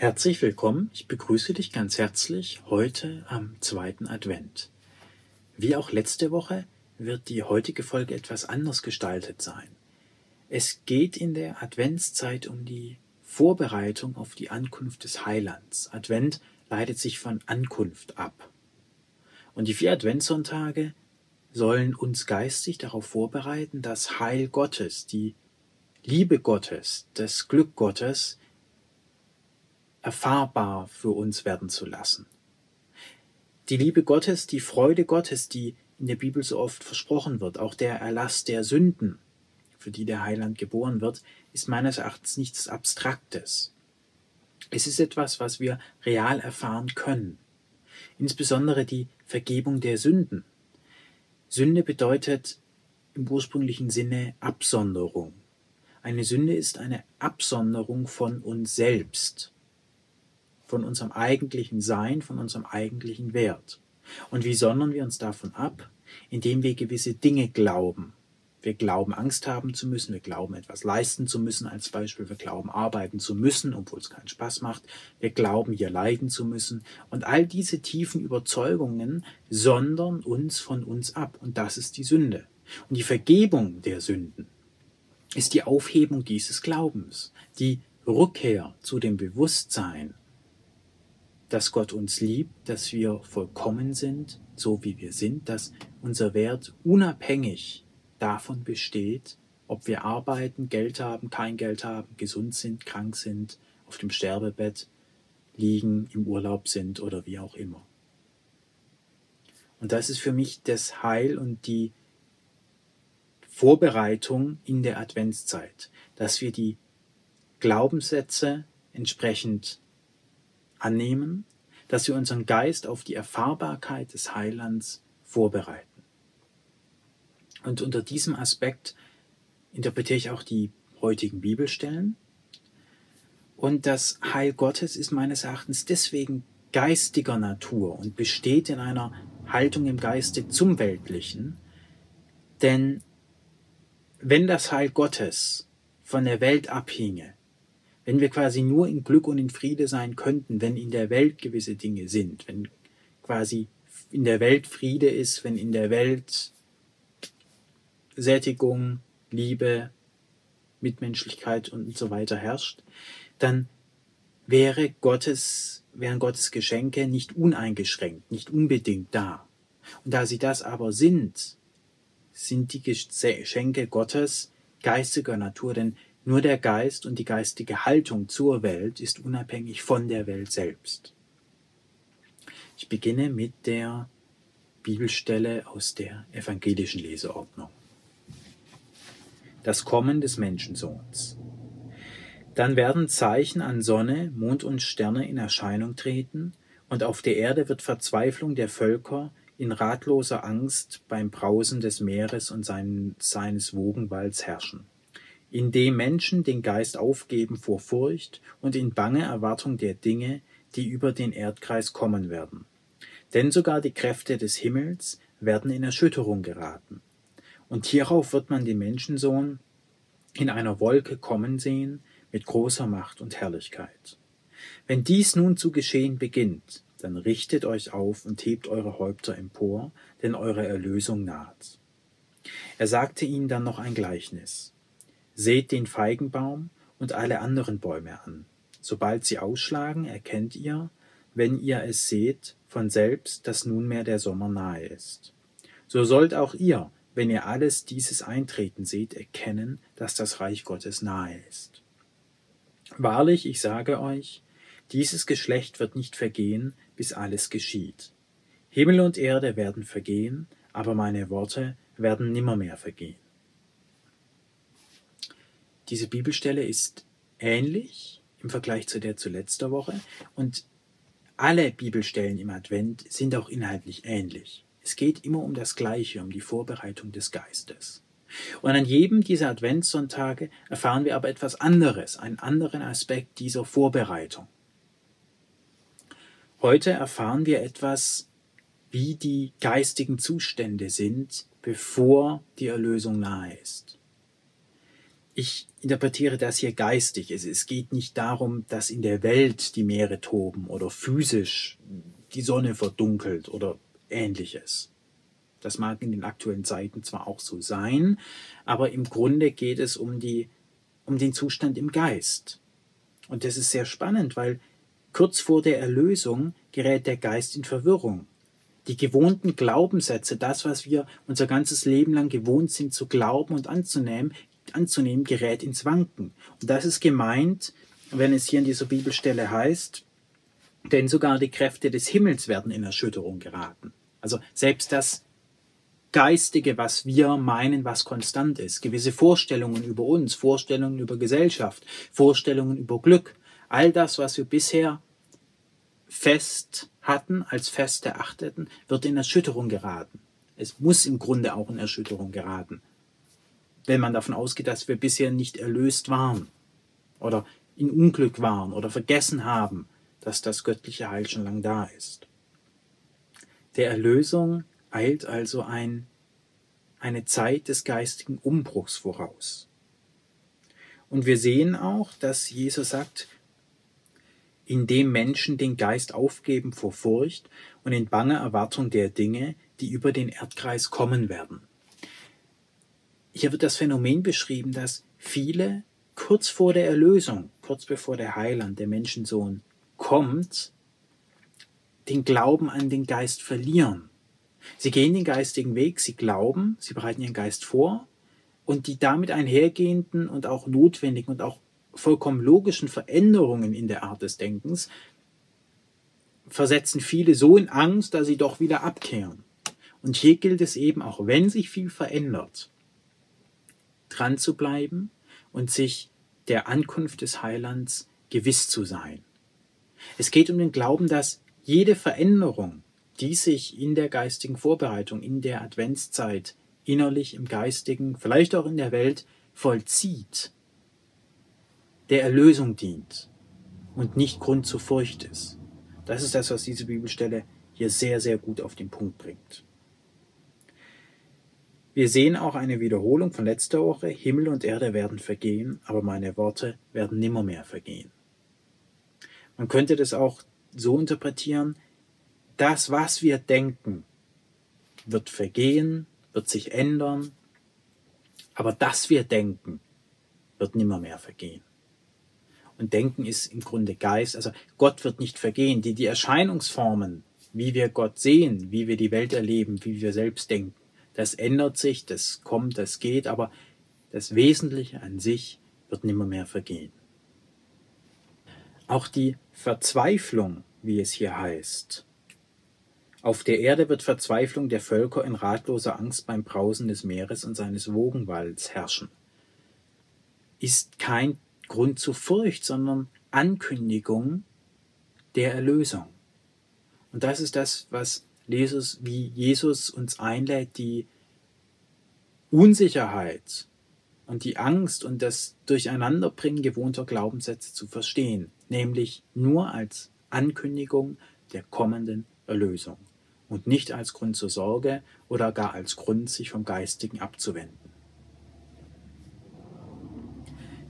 Herzlich willkommen, ich begrüße dich ganz herzlich heute am zweiten Advent. Wie auch letzte Woche wird die heutige Folge etwas anders gestaltet sein. Es geht in der Adventszeit um die Vorbereitung auf die Ankunft des Heilands. Advent leitet sich von Ankunft ab. Und die vier Adventssonntage sollen uns geistig darauf vorbereiten, das Heil Gottes, die Liebe Gottes, das Glück Gottes erfahrbar für uns werden zu lassen. Die Liebe Gottes, die Freude Gottes, die in der Bibel so oft versprochen wird, auch der Erlass der Sünden, für die der Heiland geboren wird, ist meines Erachtens nichts Abstraktes. Es ist etwas, was wir real erfahren können. Insbesondere die Vergebung der Sünden. Sünde bedeutet im ursprünglichen Sinne Absonderung. Eine Sünde ist eine Absonderung von uns selbst von unserem eigentlichen Sein, von unserem eigentlichen Wert. Und wie sondern wir uns davon ab? Indem wir gewisse Dinge glauben. Wir glauben, Angst haben zu müssen, wir glauben, etwas leisten zu müssen, als Beispiel, wir glauben, arbeiten zu müssen, obwohl es keinen Spaß macht, wir glauben, hier leiden zu müssen. Und all diese tiefen Überzeugungen sondern uns von uns ab. Und das ist die Sünde. Und die Vergebung der Sünden ist die Aufhebung dieses Glaubens, die Rückkehr zu dem Bewusstsein, dass Gott uns liebt, dass wir vollkommen sind, so wie wir sind, dass unser Wert unabhängig davon besteht, ob wir arbeiten, Geld haben, kein Geld haben, gesund sind, krank sind, auf dem Sterbebett liegen, im Urlaub sind oder wie auch immer. Und das ist für mich das Heil und die Vorbereitung in der Adventszeit, dass wir die Glaubenssätze entsprechend annehmen, dass wir unseren Geist auf die Erfahrbarkeit des Heilands vorbereiten. Und unter diesem Aspekt interpretiere ich auch die heutigen Bibelstellen. Und das Heil Gottes ist meines Erachtens deswegen geistiger Natur und besteht in einer Haltung im Geiste zum Weltlichen. Denn wenn das Heil Gottes von der Welt abhinge, wenn wir quasi nur in Glück und in Friede sein könnten, wenn in der Welt gewisse Dinge sind, wenn quasi in der Welt Friede ist, wenn in der Welt Sättigung, Liebe, Mitmenschlichkeit und so weiter herrscht, dann wäre Gottes, wären Gottes Geschenke nicht uneingeschränkt, nicht unbedingt da. Und da sie das aber sind, sind die Geschenke Gottes geistiger Natur, denn nur der Geist und die geistige Haltung zur Welt ist unabhängig von der Welt selbst. Ich beginne mit der Bibelstelle aus der evangelischen Leseordnung. Das Kommen des Menschensohns. Dann werden Zeichen an Sonne, Mond und Sterne in Erscheinung treten, und auf der Erde wird Verzweiflung der Völker in ratloser Angst beim Brausen des Meeres und seines Wogenwalls herrschen indem Menschen den Geist aufgeben vor Furcht und in bange Erwartung der Dinge, die über den Erdkreis kommen werden. Denn sogar die Kräfte des Himmels werden in Erschütterung geraten. Und hierauf wird man den Menschensohn in einer Wolke kommen sehen mit großer Macht und Herrlichkeit. Wenn dies nun zu geschehen beginnt, dann richtet euch auf und hebt eure Häupter empor, denn eure Erlösung naht. Er sagte ihnen dann noch ein Gleichnis. Seht den Feigenbaum und alle anderen Bäume an. Sobald sie ausschlagen, erkennt ihr, wenn ihr es seht, von selbst, dass nunmehr der Sommer nahe ist. So sollt auch ihr, wenn ihr alles dieses eintreten seht, erkennen, dass das Reich Gottes nahe ist. Wahrlich, ich sage euch, dieses Geschlecht wird nicht vergehen, bis alles geschieht. Himmel und Erde werden vergehen, aber meine Worte werden nimmermehr vergehen. Diese Bibelstelle ist ähnlich im Vergleich zu der zu letzter Woche und alle Bibelstellen im Advent sind auch inhaltlich ähnlich. Es geht immer um das Gleiche, um die Vorbereitung des Geistes. Und an jedem dieser Adventssonntage erfahren wir aber etwas anderes, einen anderen Aspekt dieser Vorbereitung. Heute erfahren wir etwas, wie die geistigen Zustände sind, bevor die Erlösung nahe ist. Ich interpretiere das hier geistig. Es, es geht nicht darum, dass in der Welt die Meere toben oder physisch die Sonne verdunkelt oder ähnliches. Das mag in den aktuellen Zeiten zwar auch so sein, aber im Grunde geht es um die, um den Zustand im Geist. Und das ist sehr spannend, weil kurz vor der Erlösung gerät der Geist in Verwirrung. Die gewohnten Glaubenssätze, das, was wir unser ganzes Leben lang gewohnt sind zu glauben und anzunehmen, anzunehmen, gerät ins Wanken. Und das ist gemeint, wenn es hier in dieser Bibelstelle heißt, denn sogar die Kräfte des Himmels werden in Erschütterung geraten. Also selbst das Geistige, was wir meinen, was konstant ist, gewisse Vorstellungen über uns, Vorstellungen über Gesellschaft, Vorstellungen über Glück, all das, was wir bisher fest hatten, als fest erachteten, wird in Erschütterung geraten. Es muss im Grunde auch in Erschütterung geraten wenn man davon ausgeht, dass wir bisher nicht erlöst waren oder in Unglück waren oder vergessen haben, dass das göttliche Heil schon lang da ist. Der Erlösung eilt also ein, eine Zeit des geistigen Umbruchs voraus. Und wir sehen auch, dass Jesus sagt, indem Menschen den Geist aufgeben vor Furcht und in banger Erwartung der Dinge, die über den Erdkreis kommen werden. Hier wird das Phänomen beschrieben, dass viele kurz vor der Erlösung, kurz bevor der Heiland, der Menschensohn, kommt, den Glauben an den Geist verlieren. Sie gehen den geistigen Weg, sie glauben, sie bereiten ihren Geist vor und die damit einhergehenden und auch notwendigen und auch vollkommen logischen Veränderungen in der Art des Denkens versetzen viele so in Angst, dass sie doch wieder abkehren. Und hier gilt es eben, auch wenn sich viel verändert, dran zu bleiben und sich der Ankunft des Heilands gewiss zu sein. Es geht um den Glauben, dass jede Veränderung, die sich in der geistigen Vorbereitung, in der Adventszeit, innerlich im geistigen, vielleicht auch in der Welt vollzieht, der Erlösung dient und nicht Grund zur Furcht ist. Das ist das, was diese Bibelstelle hier sehr, sehr gut auf den Punkt bringt. Wir sehen auch eine Wiederholung von letzter Woche. Himmel und Erde werden vergehen, aber meine Worte werden nimmermehr vergehen. Man könnte das auch so interpretieren, das, was wir denken, wird vergehen, wird sich ändern, aber das wir denken, wird nimmermehr vergehen. Und Denken ist im Grunde Geist, also Gott wird nicht vergehen. Die, die Erscheinungsformen, wie wir Gott sehen, wie wir die Welt erleben, wie wir selbst denken, das ändert sich, das kommt, das geht, aber das Wesentliche an sich wird nimmer mehr vergehen. Auch die Verzweiflung, wie es hier heißt. Auf der Erde wird Verzweiflung der Völker in ratloser Angst beim Brausen des Meeres und seines Wogenwalds herrschen. Ist kein Grund zur Furcht, sondern Ankündigung der Erlösung. Und das ist das, was Jesus, wie Jesus uns einlädt, die Unsicherheit und die Angst und das Durcheinanderbringen gewohnter Glaubenssätze zu verstehen, nämlich nur als Ankündigung der kommenden Erlösung und nicht als Grund zur Sorge oder gar als Grund, sich vom Geistigen abzuwenden.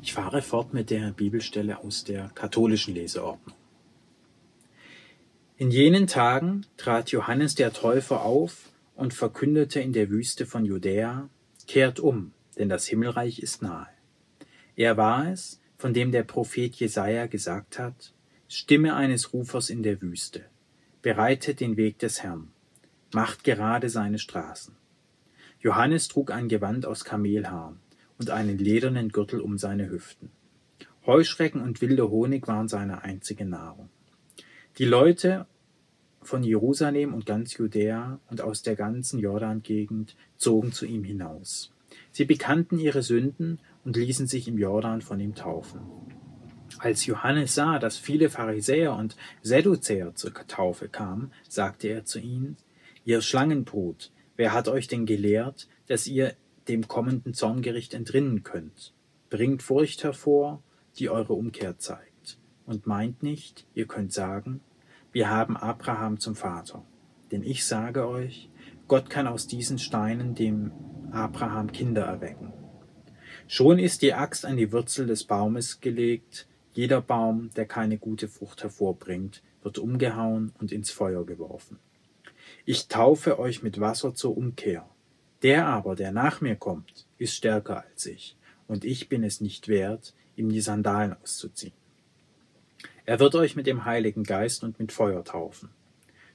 Ich fahre fort mit der Bibelstelle aus der katholischen Leseordnung. In jenen Tagen trat Johannes der Täufer auf und verkündete in der Wüste von Judäa, Kehrt um, denn das Himmelreich ist nahe. Er war es, von dem der Prophet Jesaja gesagt hat, Stimme eines Rufers in der Wüste, bereitet den Weg des Herrn, macht gerade seine Straßen. Johannes trug ein Gewand aus Kamelhaar und einen ledernen Gürtel um seine Hüften. Heuschrecken und wilder Honig waren seine einzige Nahrung. Die Leute von Jerusalem und ganz Judäa und aus der ganzen Jordan-Gegend zogen zu ihm hinaus. Sie bekannten ihre Sünden und ließen sich im Jordan von ihm taufen. Als Johannes sah, dass viele Pharisäer und Sedduzäer zur Taufe kamen, sagte er zu ihnen, Ihr Schlangenbrut, wer hat euch denn gelehrt, dass ihr dem kommenden Zorngericht entrinnen könnt? Bringt Furcht hervor, die eure Umkehr zeigt, und meint nicht, ihr könnt sagen, wir haben Abraham zum Vater. Denn ich sage euch, Gott kann aus diesen Steinen dem Abraham Kinder erwecken. Schon ist die Axt an die Wurzel des Baumes gelegt, jeder Baum, der keine gute Frucht hervorbringt, wird umgehauen und ins Feuer geworfen. Ich taufe euch mit Wasser zur Umkehr. Der aber, der nach mir kommt, ist stärker als ich, und ich bin es nicht wert, ihm die Sandalen auszuziehen. Er wird euch mit dem Heiligen Geist und mit Feuer taufen.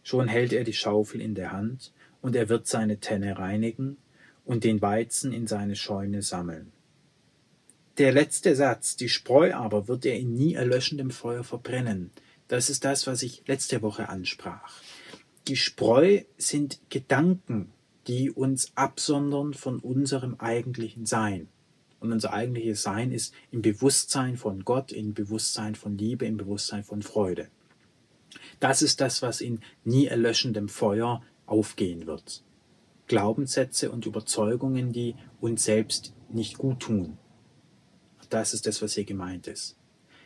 Schon hält er die Schaufel in der Hand, und er wird seine Tenne reinigen und den Weizen in seine Scheune sammeln. Der letzte Satz, die Spreu aber wird er in nie erlöschendem Feuer verbrennen. Das ist das, was ich letzte Woche ansprach. Die Spreu sind Gedanken, die uns absondern von unserem eigentlichen Sein. Und unser eigentliches Sein ist im Bewusstsein von Gott, im Bewusstsein von Liebe, im Bewusstsein von Freude. Das ist das, was in nie erlöschendem Feuer aufgehen wird. Glaubenssätze und Überzeugungen, die uns selbst nicht gut tun, das ist das, was hier gemeint ist.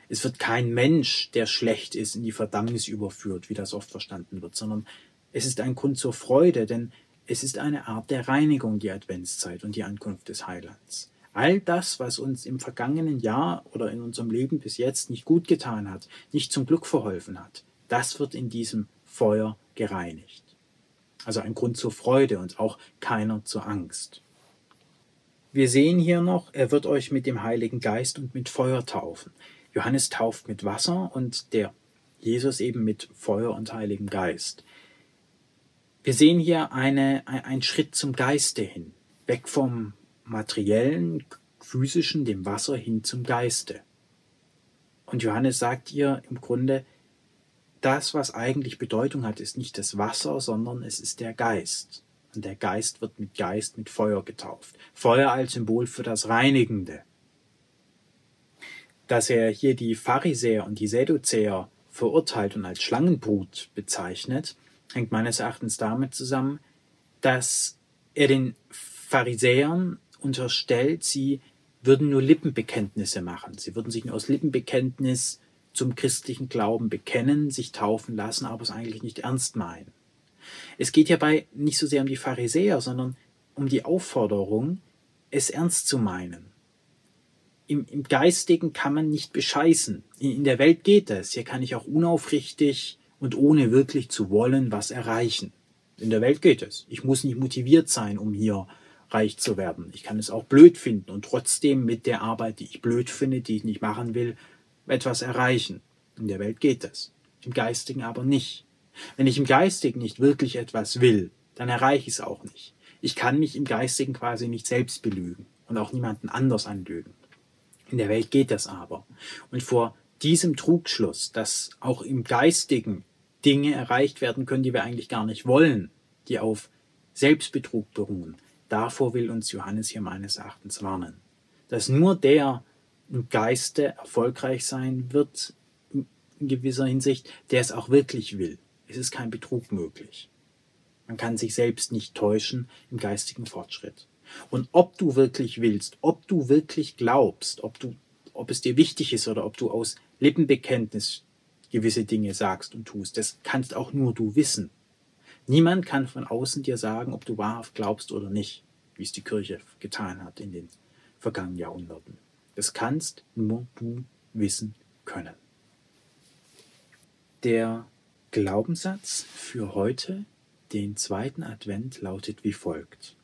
Es wird kein Mensch, der schlecht ist, in die Verdammnis überführt, wie das oft verstanden wird, sondern es ist ein Grund zur Freude, denn es ist eine Art der Reinigung, die Adventszeit und die Ankunft des Heilands. All das, was uns im vergangenen Jahr oder in unserem Leben bis jetzt nicht gut getan hat, nicht zum Glück verholfen hat, das wird in diesem Feuer gereinigt. Also ein Grund zur Freude und auch keiner zur Angst. Wir sehen hier noch, er wird euch mit dem Heiligen Geist und mit Feuer taufen. Johannes tauft mit Wasser und der Jesus eben mit Feuer und Heiligen Geist. Wir sehen hier eine, ein Schritt zum Geiste hin, weg vom materiellen, physischen, dem Wasser hin zum Geiste. Und Johannes sagt hier im Grunde, das, was eigentlich Bedeutung hat, ist nicht das Wasser, sondern es ist der Geist. Und der Geist wird mit Geist, mit Feuer getauft. Feuer als Symbol für das Reinigende. Dass er hier die Pharisäer und die Sadduzäer verurteilt und als Schlangenbrut bezeichnet, hängt meines Erachtens damit zusammen, dass er den Pharisäern unterstellt, sie würden nur Lippenbekenntnisse machen. Sie würden sich nur aus Lippenbekenntnis zum christlichen Glauben bekennen, sich taufen lassen, aber es eigentlich nicht ernst meinen. Es geht hierbei nicht so sehr um die Pharisäer, sondern um die Aufforderung, es ernst zu meinen. Im, im Geistigen kann man nicht bescheißen. In, in der Welt geht es. Hier kann ich auch unaufrichtig und ohne wirklich zu wollen was erreichen. In der Welt geht es. Ich muss nicht motiviert sein, um hier reich zu werden. Ich kann es auch blöd finden und trotzdem mit der Arbeit, die ich blöd finde, die ich nicht machen will, etwas erreichen. In der Welt geht es. Im Geistigen aber nicht. Wenn ich im Geistigen nicht wirklich etwas will, dann erreiche ich es auch nicht. Ich kann mich im Geistigen quasi nicht selbst belügen und auch niemanden anders anlügen. In der Welt geht das aber. Und vor diesem Trugschluss, dass auch im Geistigen Dinge erreicht werden können, die wir eigentlich gar nicht wollen, die auf Selbstbetrug beruhen, davor will uns Johannes hier meines Erachtens warnen. Dass nur der im Geiste erfolgreich sein wird, in gewisser Hinsicht, der es auch wirklich will. Es ist kein Betrug möglich. Man kann sich selbst nicht täuschen im geistigen Fortschritt. Und ob du wirklich willst, ob du wirklich glaubst, ob du, ob es dir wichtig ist oder ob du aus Lippenbekenntnis gewisse Dinge sagst und tust, das kannst auch nur du wissen. Niemand kann von außen dir sagen, ob du wahrhaft glaubst oder nicht, wie es die Kirche getan hat in den vergangenen Jahrhunderten. Das kannst nur du wissen können. Der Glaubenssatz für heute, den zweiten Advent, lautet wie folgt.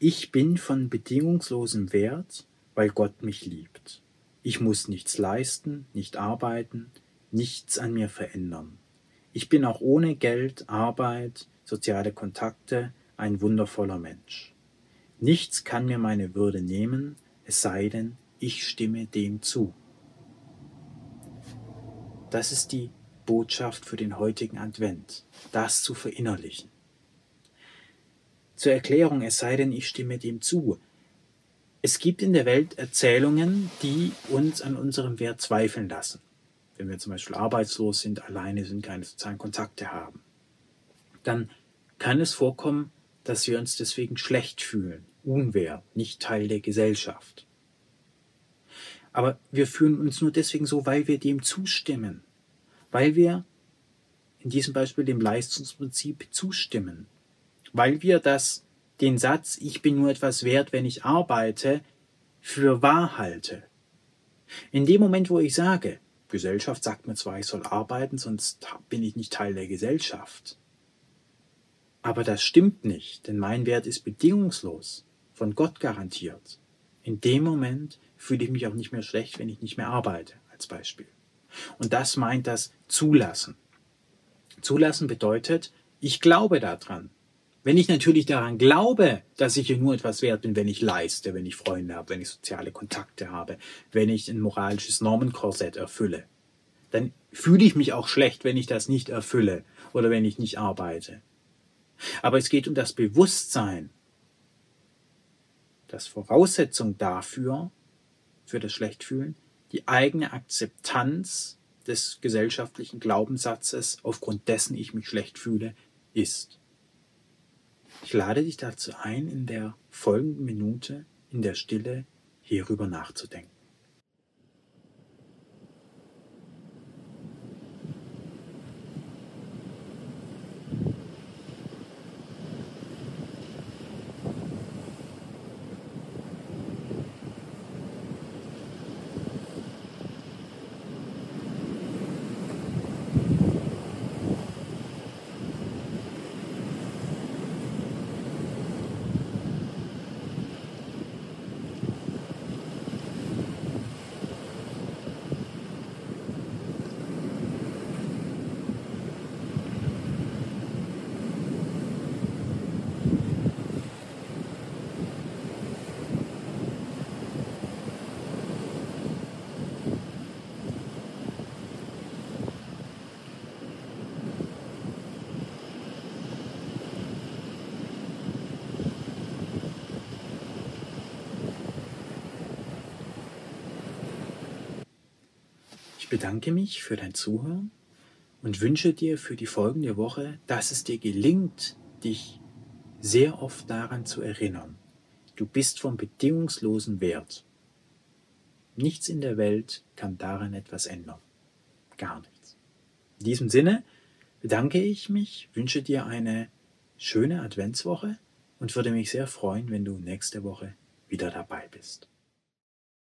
Ich bin von bedingungslosem Wert, weil Gott mich liebt. Ich muss nichts leisten, nicht arbeiten, nichts an mir verändern. Ich bin auch ohne Geld, Arbeit, soziale Kontakte ein wundervoller Mensch. Nichts kann mir meine Würde nehmen, es sei denn, ich stimme dem zu. Das ist die Botschaft für den heutigen Advent, das zu verinnerlichen. Zur Erklärung, es sei denn, ich stimme dem zu. Es gibt in der Welt Erzählungen, die uns an unserem Wert zweifeln lassen. Wenn wir zum Beispiel arbeitslos sind, alleine sind, keine sozialen Kontakte haben, dann kann es vorkommen, dass wir uns deswegen schlecht fühlen, unwert, nicht Teil der Gesellschaft. Aber wir fühlen uns nur deswegen so, weil wir dem zustimmen. Weil wir in diesem Beispiel dem Leistungsprinzip zustimmen. Weil wir das den Satz, ich bin nur etwas wert, wenn ich arbeite, für wahr halte. In dem Moment, wo ich sage, Gesellschaft sagt mir zwar, ich soll arbeiten, sonst bin ich nicht Teil der Gesellschaft. Aber das stimmt nicht, denn mein Wert ist bedingungslos, von Gott garantiert. In dem Moment fühle ich mich auch nicht mehr schlecht, wenn ich nicht mehr arbeite, als Beispiel. Und das meint das Zulassen. Zulassen bedeutet, ich glaube daran. Wenn ich natürlich daran glaube, dass ich nur etwas wert bin, wenn ich leiste, wenn ich Freunde habe, wenn ich soziale Kontakte habe, wenn ich ein moralisches Normenkorsett erfülle, dann fühle ich mich auch schlecht, wenn ich das nicht erfülle oder wenn ich nicht arbeite. Aber es geht um das Bewusstsein, das Voraussetzung dafür, für das Schlechtfühlen, die eigene Akzeptanz des gesellschaftlichen Glaubenssatzes, aufgrund dessen ich mich schlecht fühle, ist. Ich lade dich dazu ein, in der folgenden Minute in der Stille hierüber nachzudenken. Bedanke mich für dein Zuhören und wünsche dir für die folgende Woche, dass es dir gelingt, dich sehr oft daran zu erinnern. Du bist vom bedingungslosen Wert. Nichts in der Welt kann daran etwas ändern. Gar nichts. In diesem Sinne bedanke ich mich, wünsche dir eine schöne Adventswoche und würde mich sehr freuen, wenn du nächste Woche wieder dabei bist.